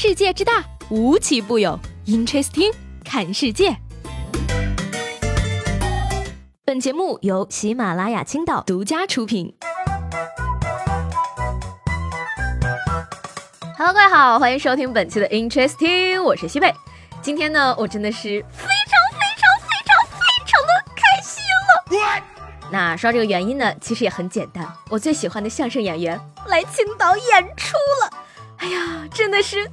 世界之大，无奇不有。Interesting，看世界。本节目由喜马拉雅青岛独家出品。Hello，各位好，欢迎收听本期的 Interesting，我是西贝。今天呢，我真的是非常非常非常非常的开心了。那说这个原因呢，其实也很简单，我最喜欢的相声演员来青岛演出了。哎呀，真的是！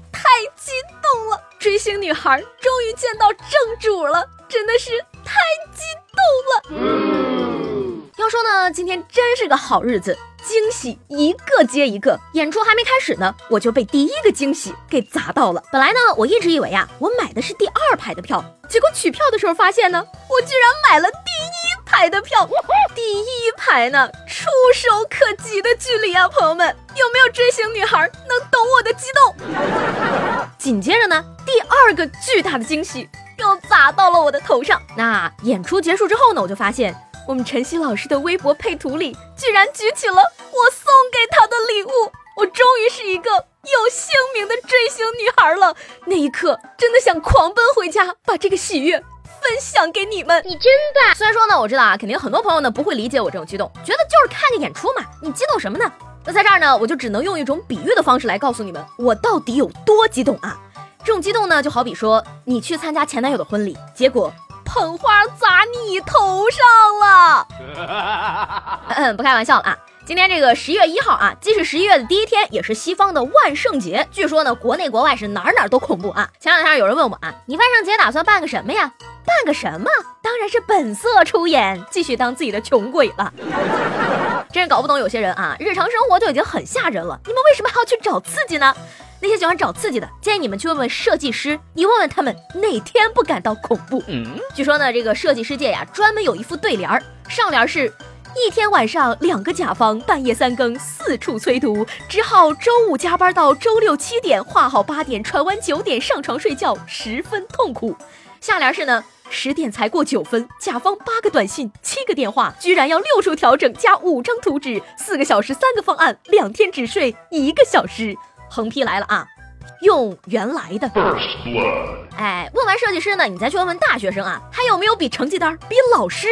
追星女孩终于见到正主了，真的是太激动了。要说呢，今天真是个好日子，惊喜一个接一个。演出还没开始呢，我就被第一个惊喜给砸到了。本来呢，我一直以为呀，我买的是第二排的票，结果取票的时候发现呢，我居然买了第一排的票。第一排呢，触手可及的距离啊，朋友们，有没有追星女孩能懂我的激动？紧接着呢，第二个巨大的惊喜又砸到了我的头上。那演出结束之后呢，我就发现我们晨曦老师的微博配图里，居然举起了我送给他的礼物。我终于是一个有姓名的追星女孩了。那一刻，真的想狂奔回家，把这个喜悦。分享给你们，你真棒！虽然说呢，我知道啊，肯定很多朋友呢不会理解我这种激动，觉得就是看个演出嘛，你激动什么呢？那在这儿呢，我就只能用一种比喻的方式来告诉你们，我到底有多激动啊！这种激动呢，就好比说你去参加前男友的婚礼，结果捧花砸你头上了。嗯，不开玩笑了啊。今天这个十一月一号啊，既是十一月的第一天，也是西方的万圣节。据说呢，国内国外是哪儿哪儿都恐怖啊。前两天有人问我啊，你万圣节打算办个什么呀？办个什么？当然是本色出演，继续当自己的穷鬼了。真是搞不懂有些人啊，日常生活就已经很吓人了，你们为什么还要去找刺激呢？那些喜欢找刺激的，建议你们去问问设计师，你问问他们哪天不感到恐怖？据说呢，这个设计师界呀，专门有一副对联儿，上联是。一天晚上，两个甲方半夜三更四处催图，只好周五加班到周六七点，画好八点，传完九点上床睡觉，十分痛苦。下联是呢，十点才过九分，甲方八个短信，七个电话，居然要六处调整加五张图纸，四个小时三个方案，两天只睡一个小时。横批来了啊，用原来的。哎，问完设计师呢，你再去问问大学生啊，还有没有比成绩单、比老师？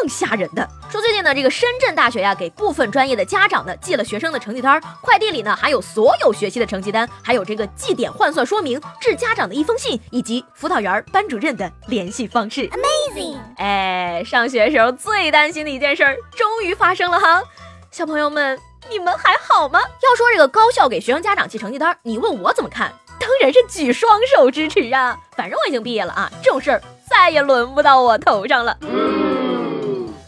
更吓人的说，最近呢，这个深圳大学呀，给部分专业的家长呢寄了学生的成绩单，快递里呢还有所有学期的成绩单，还有这个绩点换算说明，致家长的一封信，以及辅导员、班主任的联系方式。Amazing！哎，上学时候最担心的一件事儿，终于发生了哈！小朋友们，你们还好吗？要说这个高校给学生家长寄成绩单，你问我怎么看？当然是举双手支持啊！反正我已经毕业了啊，这种事儿再也轮不到我头上了。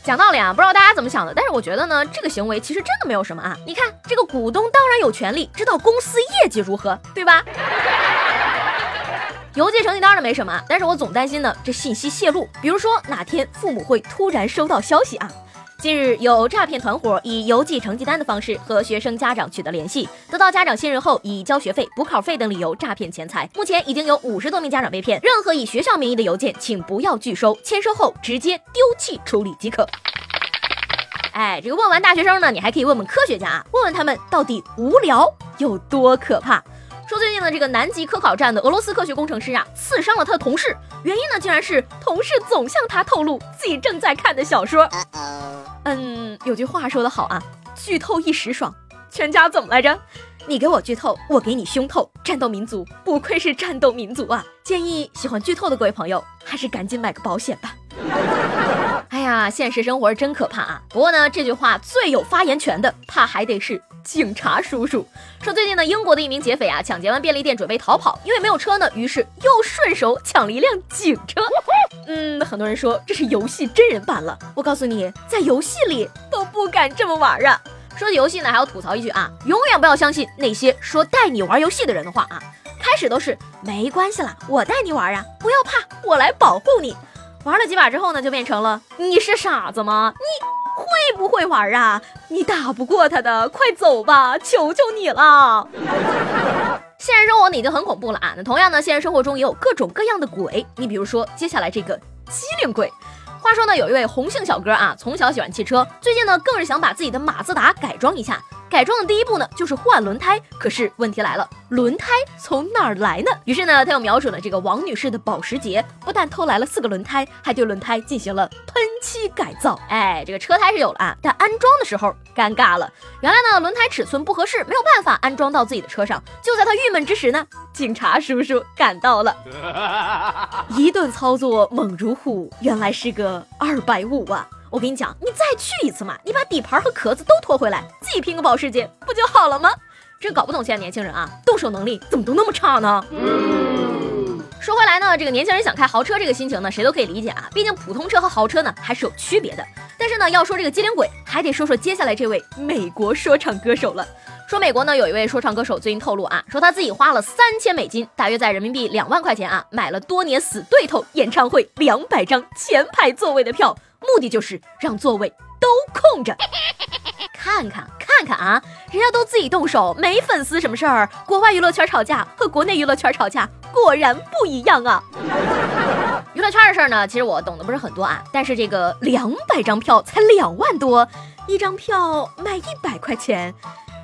讲道理啊，不知道大家怎么想的，但是我觉得呢，这个行为其实真的没有什么啊。你看，这个股东当然有权利知道公司业绩如何，对吧？邮寄成绩单的没什么，但是我总担心呢，这信息泄露，比如说哪天父母会突然收到消息啊。近日，有诈骗团伙以邮寄成绩单的方式和学生家长取得联系，得到家长信任后，以交学费、补考费等理由诈骗钱财。目前已经有五十多名家长被骗，任何以学校名义的邮件，请不要拒收，签收后直接丢弃处理即可。哎，这个问完大学生呢，你还可以问问科学家，问问他们到底无聊有多可怕。说最近的这个南极科考站的俄罗斯科学工程师啊，刺伤了他的同事，原因呢竟然是同事总向他透露自己正在看的小说。嗯，有句话说得好啊，剧透一时爽，全家怎么来着？你给我剧透，我给你胸透。战斗民族不愧是战斗民族啊！建议喜欢剧透的各位朋友，还是赶紧买个保险吧。哎呀，现实生活真可怕啊！不过呢，这句话最有发言权的，怕还得是警察叔叔。说最近呢，英国的一名劫匪啊，抢劫完便利店准备逃跑，因为没有车呢，于是又顺手抢了一辆警车。嗯，很多人说这是游戏真人版了。我告诉你，在游戏里都不敢这么玩啊。说起游戏呢，还要吐槽一句啊，永远不要相信那些说带你玩游戏的人的话啊。开始都是没关系啦，我带你玩啊，不要怕，我来保护你。玩了几把之后呢，就变成了你是傻子吗？你会不会玩啊？你打不过他的，快走吧，求求你了。现实生活呢已经很恐怖了啊，那同样呢，现实生活中也有各种各样的鬼。你比如说接下来这个机灵鬼。话说呢，有一位红姓小哥啊，从小喜欢汽车，最近呢更是想把自己的马自达改装一下。改装的第一步呢，就是换轮胎。可是问题来了，轮胎从哪儿来呢？于是呢，他又瞄准了这个王女士的保时捷，不但偷来了四个轮胎，还对轮胎进行了喷漆改造。哎，这个车胎是有了啊，但安装的时候尴尬了。原来呢，轮胎尺寸不合适，没有办法安装到自己的车上。就在他郁闷之时呢，警察叔叔赶到了，一顿操作猛如虎，原来是个二百五啊！我跟你讲，你再去一次嘛，你把底盘和壳子都拖回来，自己拼个保时捷不就好了吗？真搞不懂现在年轻人啊，动手能力怎么都那么差呢？说回来呢，这个年轻人想开豪车这个心情呢，谁都可以理解啊，毕竟普通车和豪车呢还是有区别的。但是呢，要说这个机灵鬼，还得说说接下来这位美国说唱歌手了。说美国呢有一位说唱歌手最近透露啊，说他自己花了三千美金，大约在人民币两万块钱啊，买了多年死对头演唱会两百张前排座位的票。目的就是让座位都空着，看看看看啊，人家都自己动手，没粉丝什么事儿。国外娱乐圈吵架和国内娱乐圈吵架果然不一样啊。娱乐圈的事儿呢，其实我懂得不是很多啊，但是这个两百张票才两万多，一张票卖一百块钱。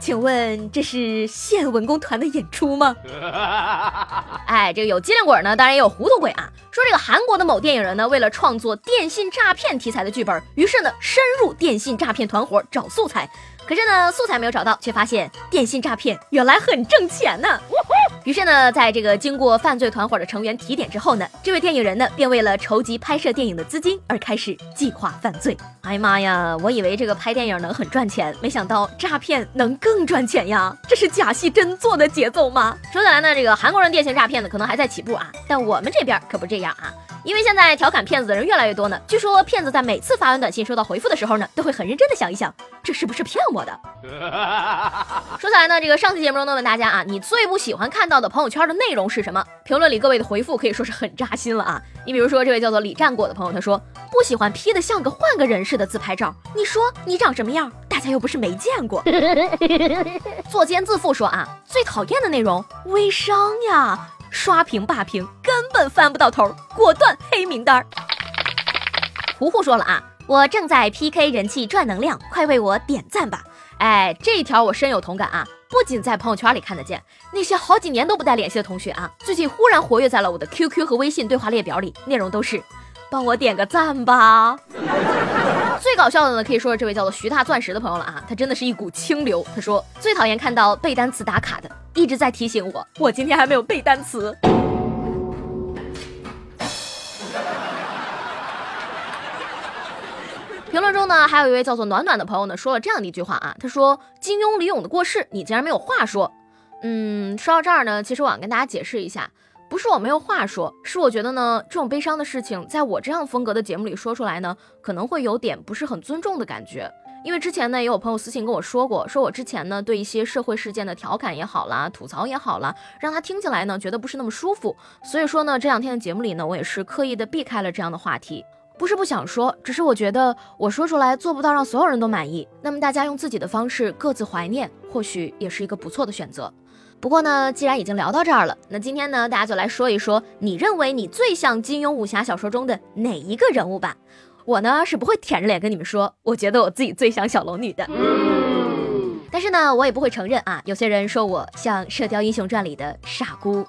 请问这是县文工团的演出吗？哎，这个有机灵鬼呢，当然也有糊涂鬼啊。说这个韩国的某电影人呢，为了创作电信诈骗题材的剧本，于是呢深入电信诈骗团伙找素材。可是呢，素材没有找到，却发现电信诈骗原来很挣钱呢。于是呢，在这个经过犯罪团伙的成员提点之后呢，这位电影人呢，便为了筹集拍摄电影的资金而开始计划犯罪。哎呀妈呀，我以为这个拍电影能很赚钱，没想到诈骗能更赚钱呀！这是假戏真做的节奏吗？说起来呢，这个韩国人电信诈骗呢，可能还在起步啊，但我们这边可不这样啊。因为现在调侃骗子的人越来越多呢，据说骗子在每次发完短信收到回复的时候呢，都会很认真的想一想，这是不是骗我的？说起来呢，这个上期节目中呢问大家啊，你最不喜欢看到的朋友圈的内容是什么？评论里各位的回复可以说是很扎心了啊。你比如说这位叫做李战果的朋友，他说不喜欢 P 的像个换个人似的自拍照，你说你长什么样？大家又不是没见过。作奸自负说啊，最讨厌的内容微商呀。刷屏霸屏根本翻不到头，果断黑名单。糊糊说了啊，我正在 PK 人气赚能量，快为我点赞吧！哎，这一条我深有同感啊，不仅在朋友圈里看得见，那些好几年都不带联系的同学啊，最近忽然活跃在了我的 QQ 和微信对话列表里，内容都是帮我点个赞吧。最搞笑的呢，可以说是这位叫做徐大钻石的朋友了啊，他真的是一股清流。他说最讨厌看到背单词打卡的。一直在提醒我，我今天还没有背单词。评论中呢，还有一位叫做暖暖的朋友呢，说了这样的一句话啊，他说：“金庸、李咏的过世，你竟然没有话说。”嗯，说到这儿呢，其实我想跟大家解释一下，不是我没有话说，是我觉得呢，这种悲伤的事情，在我这样风格的节目里说出来呢，可能会有点不是很尊重的感觉。因为之前呢，也有朋友私信跟我说过，说我之前呢对一些社会事件的调侃也好啦，吐槽也好啦，让他听起来呢觉得不是那么舒服。所以说呢，这两天的节目里呢，我也是刻意的避开了这样的话题，不是不想说，只是我觉得我说出来做不到让所有人都满意。那么大家用自己的方式各自怀念，或许也是一个不错的选择。不过呢，既然已经聊到这儿了，那今天呢，大家就来说一说，你认为你最像金庸武侠小说中的哪一个人物吧。我呢是不会舔着脸跟你们说，我觉得我自己最像小龙女的。但是呢，我也不会承认啊，有些人说我像《射雕英雄传》里的傻姑。